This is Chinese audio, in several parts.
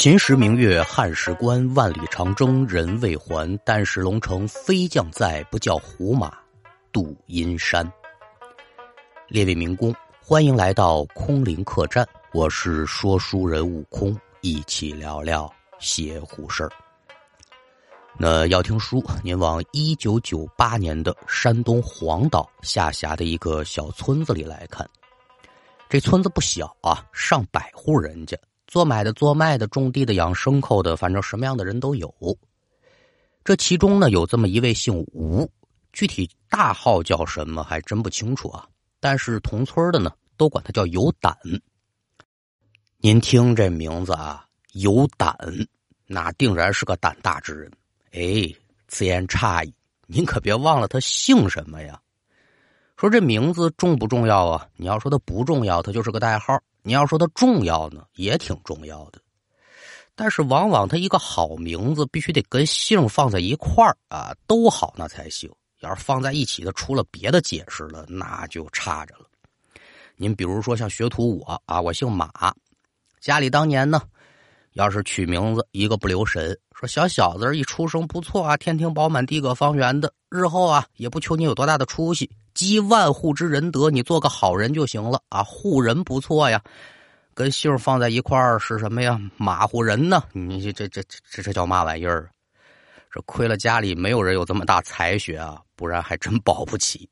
秦时明月汉时关，万里长征人未还。但使龙城飞将在，不教胡马度阴山。列位民工，欢迎来到空灵客栈，我是说书人悟空，一起聊聊邪乎事儿。那要听书，您往一九九八年的山东黄岛下辖的一个小村子里来看。这村子不小啊，上百户人家。做买的、做卖的、种地的、养牲口的，反正什么样的人都有。这其中呢，有这么一位姓吴，具体大号叫什么还真不清楚啊。但是同村的呢，都管他叫有胆。您听这名字啊，有胆，那定然是个胆大之人。哎，此言差矣，您可别忘了他姓什么呀。说这名字重不重要啊？你要说他不重要，他就是个代号。你要说它重要呢，也挺重要的，但是往往它一个好名字必须得跟姓放在一块儿啊，都好那才行。要是放在一起的，出了别的解释了，那就差着了。您比如说像学徒我啊，我姓马，家里当年呢，要是取名字一个不留神，说小小子一出生不错啊，天庭饱满，地阁方圆的，日后啊也不求你有多大的出息。积万户之仁德，你做个好人就行了啊！户人不错呀，跟姓放在一块儿是什么呀？马虎人呢？你这这这这这叫嘛玩意儿？这亏了家里没有人有这么大才学啊，不然还真保不齐。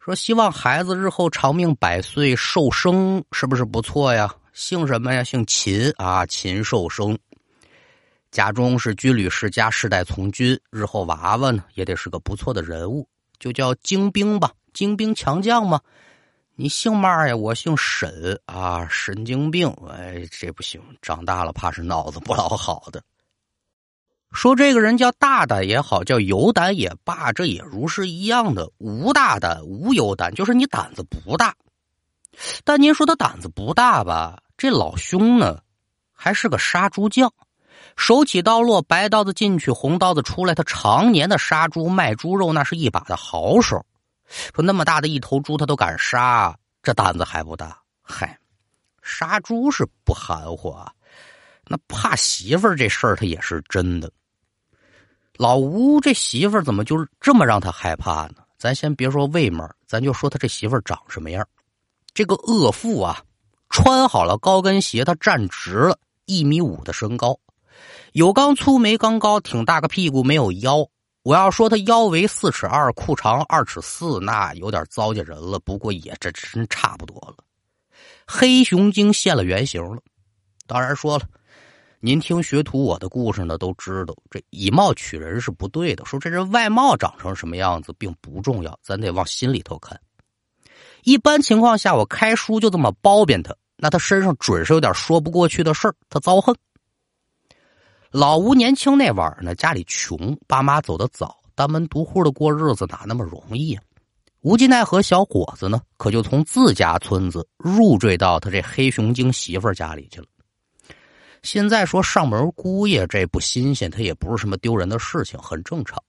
说希望孩子日后长命百岁寿生，是不是不错呀？姓什么呀？姓秦啊，秦寿生。家中是军旅世家，世代从军，日后娃娃呢也得是个不错的人物。就叫精兵吧，精兵强将嘛。你姓嘛呀？我姓沈啊，神经病。哎，这不行，长大了怕是脑子不老好的。说这个人叫大胆也好，叫有胆也罢，这也如是一样的。无大胆，无有胆，就是你胆子不大。但您说他胆子不大吧？这老兄呢，还是个杀猪匠。手起刀落，白刀子进去，红刀子出来。他常年的杀猪卖猪肉，那是一把的好手。说那么大的一头猪，他都敢杀，这胆子还不大？嗨，杀猪是不含糊啊。那怕媳妇儿这事儿，他也是真的。老吴这媳妇儿怎么就是这么让他害怕呢？咱先别说位面，咱就说他这媳妇儿长什么样。这个恶妇啊，穿好了高跟鞋，他站直了，一米五的身高。有刚粗没刚高，挺大个屁股，没有腰。我要说他腰围四尺二，裤长二尺四，那有点糟践人了。不过也这真差不多了。黑熊精现了原形了。当然说了，您听学徒我的故事呢，都知道这以貌取人是不对的。说这人外貌长成什么样子并不重要，咱得往心里头看。一般情况下，我开书就这么褒贬他，那他身上准是有点说不过去的事儿，他遭恨。老吴年轻那会儿呢，家里穷，爸妈走得早，单门独户的过日子哪那么容易啊？无计奈何，小伙子呢，可就从自家村子入赘到他这黑熊精媳妇家里去了。现在说上门姑爷，这不新鲜，他也不是什么丢人的事情，很正常。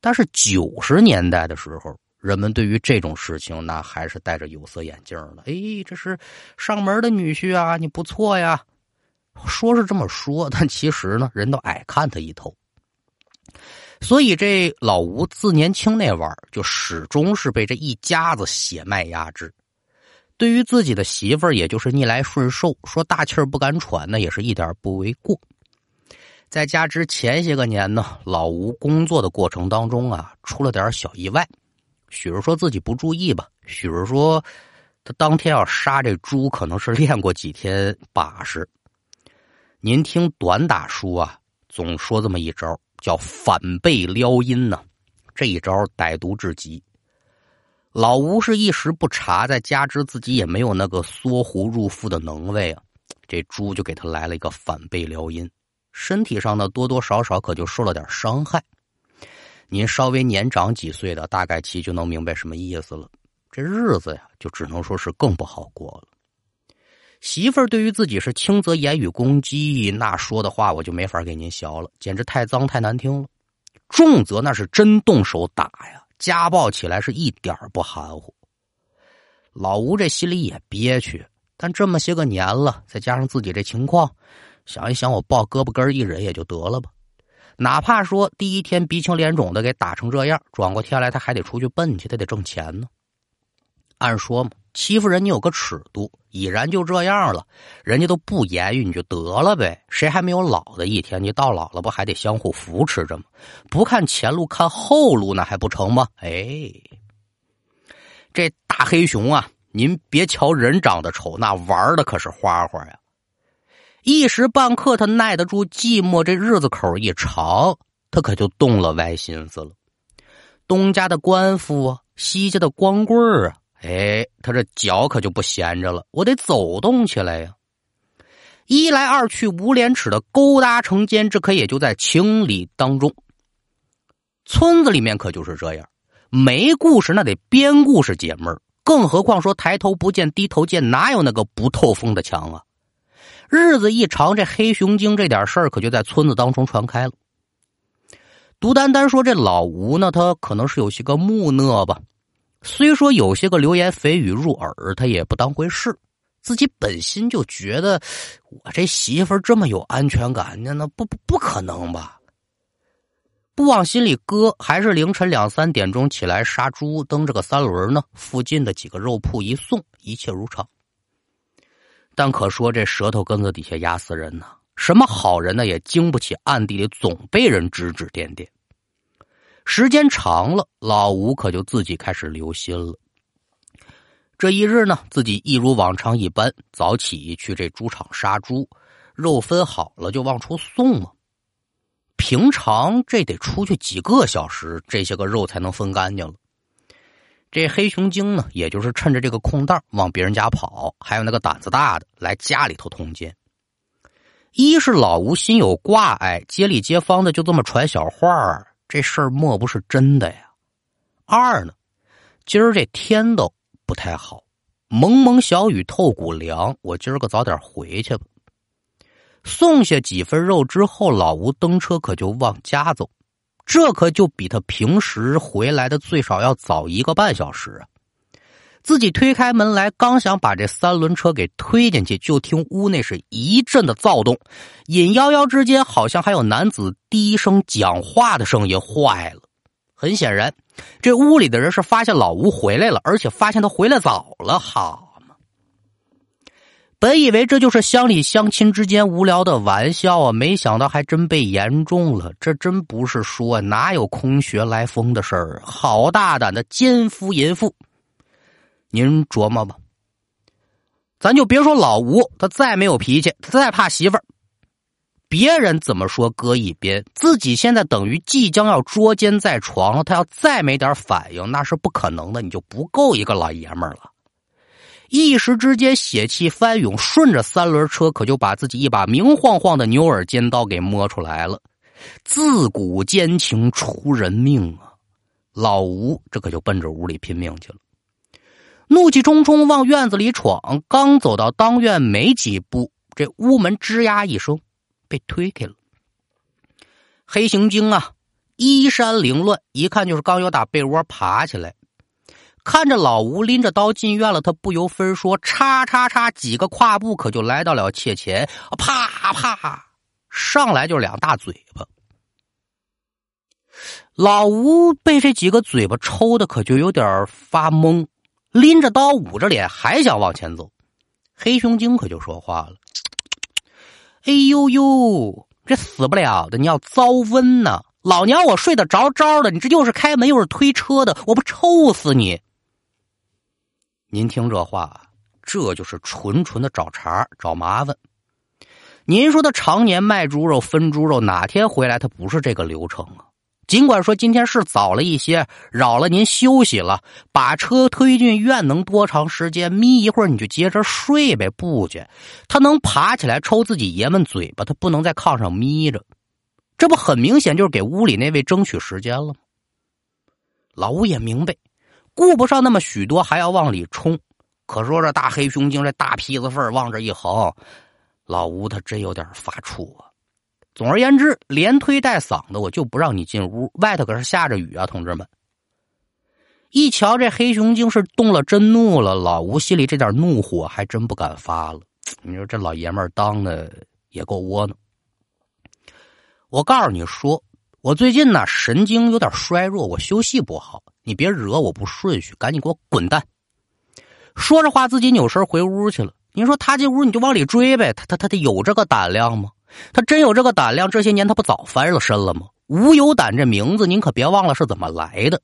但是九十年代的时候，人们对于这种事情，那还是戴着有色眼镜的。哎，这是上门的女婿啊，你不错呀。说是这么说，但其实呢，人都矮看他一头。所以这老吴自年轻那晚就始终是被这一家子血脉压制。对于自己的媳妇儿，也就是逆来顺受，说大气儿不敢喘，那也是一点不为过。再加之前些个年呢，老吴工作的过程当中啊，出了点小意外。许是说自己不注意吧，许是说他当天要杀这猪，可能是练过几天把式。您听短打书啊，总说这么一招，叫反背撩阴呢。这一招歹毒至极。老吴是一时不察，再加之自己也没有那个缩狐入腹的能为啊，这猪就给他来了一个反背撩阴，身体上呢多多少少可就受了点伤害。您稍微年长几岁的，大概其就能明白什么意思了。这日子呀，就只能说是更不好过了。媳妇儿对于自己是轻则言语攻击，那说的话我就没法给您学了，简直太脏太难听了；重则那是真动手打呀，家暴起来是一点不含糊。老吴这心里也憋屈，但这么些个年了，再加上自己这情况，想一想，我抱胳膊根一忍也就得了吧。哪怕说第一天鼻青脸肿的给打成这样，转过天来他还得出去奔去，他得挣钱呢。按说嘛，欺负人你有个尺度，已然就这样了，人家都不言语你就得了呗。谁还没有老的一天？你到老了不还得相互扶持着吗？不看前路看后路那还不成吗？哎，这大黑熊啊，您别瞧人长得丑，那玩的可是花花呀。一时半刻他耐得住寂寞，这日子口一长，他可就动了歪心思了。东家的官夫啊，西家的光棍啊。哎，他这脚可就不闲着了，我得走动起来呀！一来二去，无廉耻的勾搭成奸，这可也就在情理当中。村子里面可就是这样，没故事那得编故事解闷更何况说抬头不见低头见，哪有那个不透风的墙啊？日子一长，这黑熊精这点事儿可就在村子当中传开了。独单单说这老吴呢，他可能是有些个木讷吧。虽说有些个流言蜚语入耳，他也不当回事。自己本心就觉得，我这媳妇儿这么有安全感，那那不不不可能吧？不往心里搁，还是凌晨两三点钟起来杀猪，蹬着个三轮呢。附近的几个肉铺一送，一切如常。但可说这舌头根子底下压死人呢，什么好人呢，也经不起暗地里总被人指指点点。时间长了，老吴可就自己开始留心了。这一日呢，自己一如往常一般早起去这猪场杀猪，肉分好了就往出送嘛。平常这得出去几个小时，这些个肉才能分干净了。这黑熊精呢，也就是趁着这个空档往别人家跑，还有那个胆子大的来家里头通奸。一是老吴心有挂碍，街里街坊的就这么传小话儿。这事儿莫不是真的呀？二呢，今儿这天都不太好，蒙蒙小雨透骨凉，我今儿个早点回去吧。送下几份肉之后，老吴蹬车可就往家走，这可就比他平时回来的最少要早一个半小时啊。自己推开门来，刚想把这三轮车给推进去，就听屋内是一阵的躁动，隐幺幺之间，好像还有男子低声讲话的声音。坏了，很显然，这屋里的人是发现老吴回来了，而且发现他回来早了。好嘛，本以为这就是乡里乡亲之间无聊的玩笑啊，没想到还真被言中了。这真不是说哪有空穴来风的事儿，好大胆的奸夫淫妇！您琢磨吧，咱就别说老吴，他再没有脾气，他再怕媳妇儿，别人怎么说搁一边，自己现在等于即将要捉奸在床了，他要再没点反应，那是不可能的，你就不够一个老爷们儿了。一时之间血气翻涌，顺着三轮车，可就把自己一把明晃晃的牛耳尖刀给摸出来了。自古奸情出人命啊！老吴这可就奔着屋里拼命去了。怒气冲冲往院子里闯，刚走到当院没几步，这屋门吱呀一声被推开了。黑熊精啊，衣衫凌乱，一看就是刚有打被窝爬起来。看着老吴拎着刀进院了，他不由分说，叉叉叉几个跨步，可就来到了妾前，啪啪上来就两大嘴巴。老吴被这几个嘴巴抽的，可就有点发懵。拎着刀，捂着脸，还想往前走。黑熊精可就说话了：“哎呦呦，这死不了的，你要遭瘟呢！老娘我睡得着着的，你这又是开门又是推车的，我不抽死你！”您听这话，这就是纯纯的找茬、找麻烦。您说他常年卖猪肉、分猪肉，哪天回来他不是这个流程啊？尽管说今天是早了一些，扰了您休息了，把车推进院能多长时间？眯一会儿你就接着睡呗。不去，他能爬起来抽自己爷们嘴巴，他不能在炕上眯着，这不很明显就是给屋里那位争取时间了吗？老吴也明白，顾不上那么许多，还要往里冲。可说这大黑熊精这大皮子缝往这一横，老吴他真有点发怵啊。总而言之，连推带搡的，我就不让你进屋。外头可是下着雨啊，同志们！一瞧这黑熊精是动了真怒了，老吴心里这点怒火还真不敢发了。你说这老爷们当的也够窝囊。我告诉你说，我最近呢神经有点衰弱，我休息不好，你别惹我不顺序，赶紧给我滚蛋！说着话，自己扭身回屋去了。你说他进屋你就往里追呗，他他他得有这个胆量吗？他真有这个胆量，这些年他不早翻了身了吗？吴有胆这名字您可别忘了是怎么来的。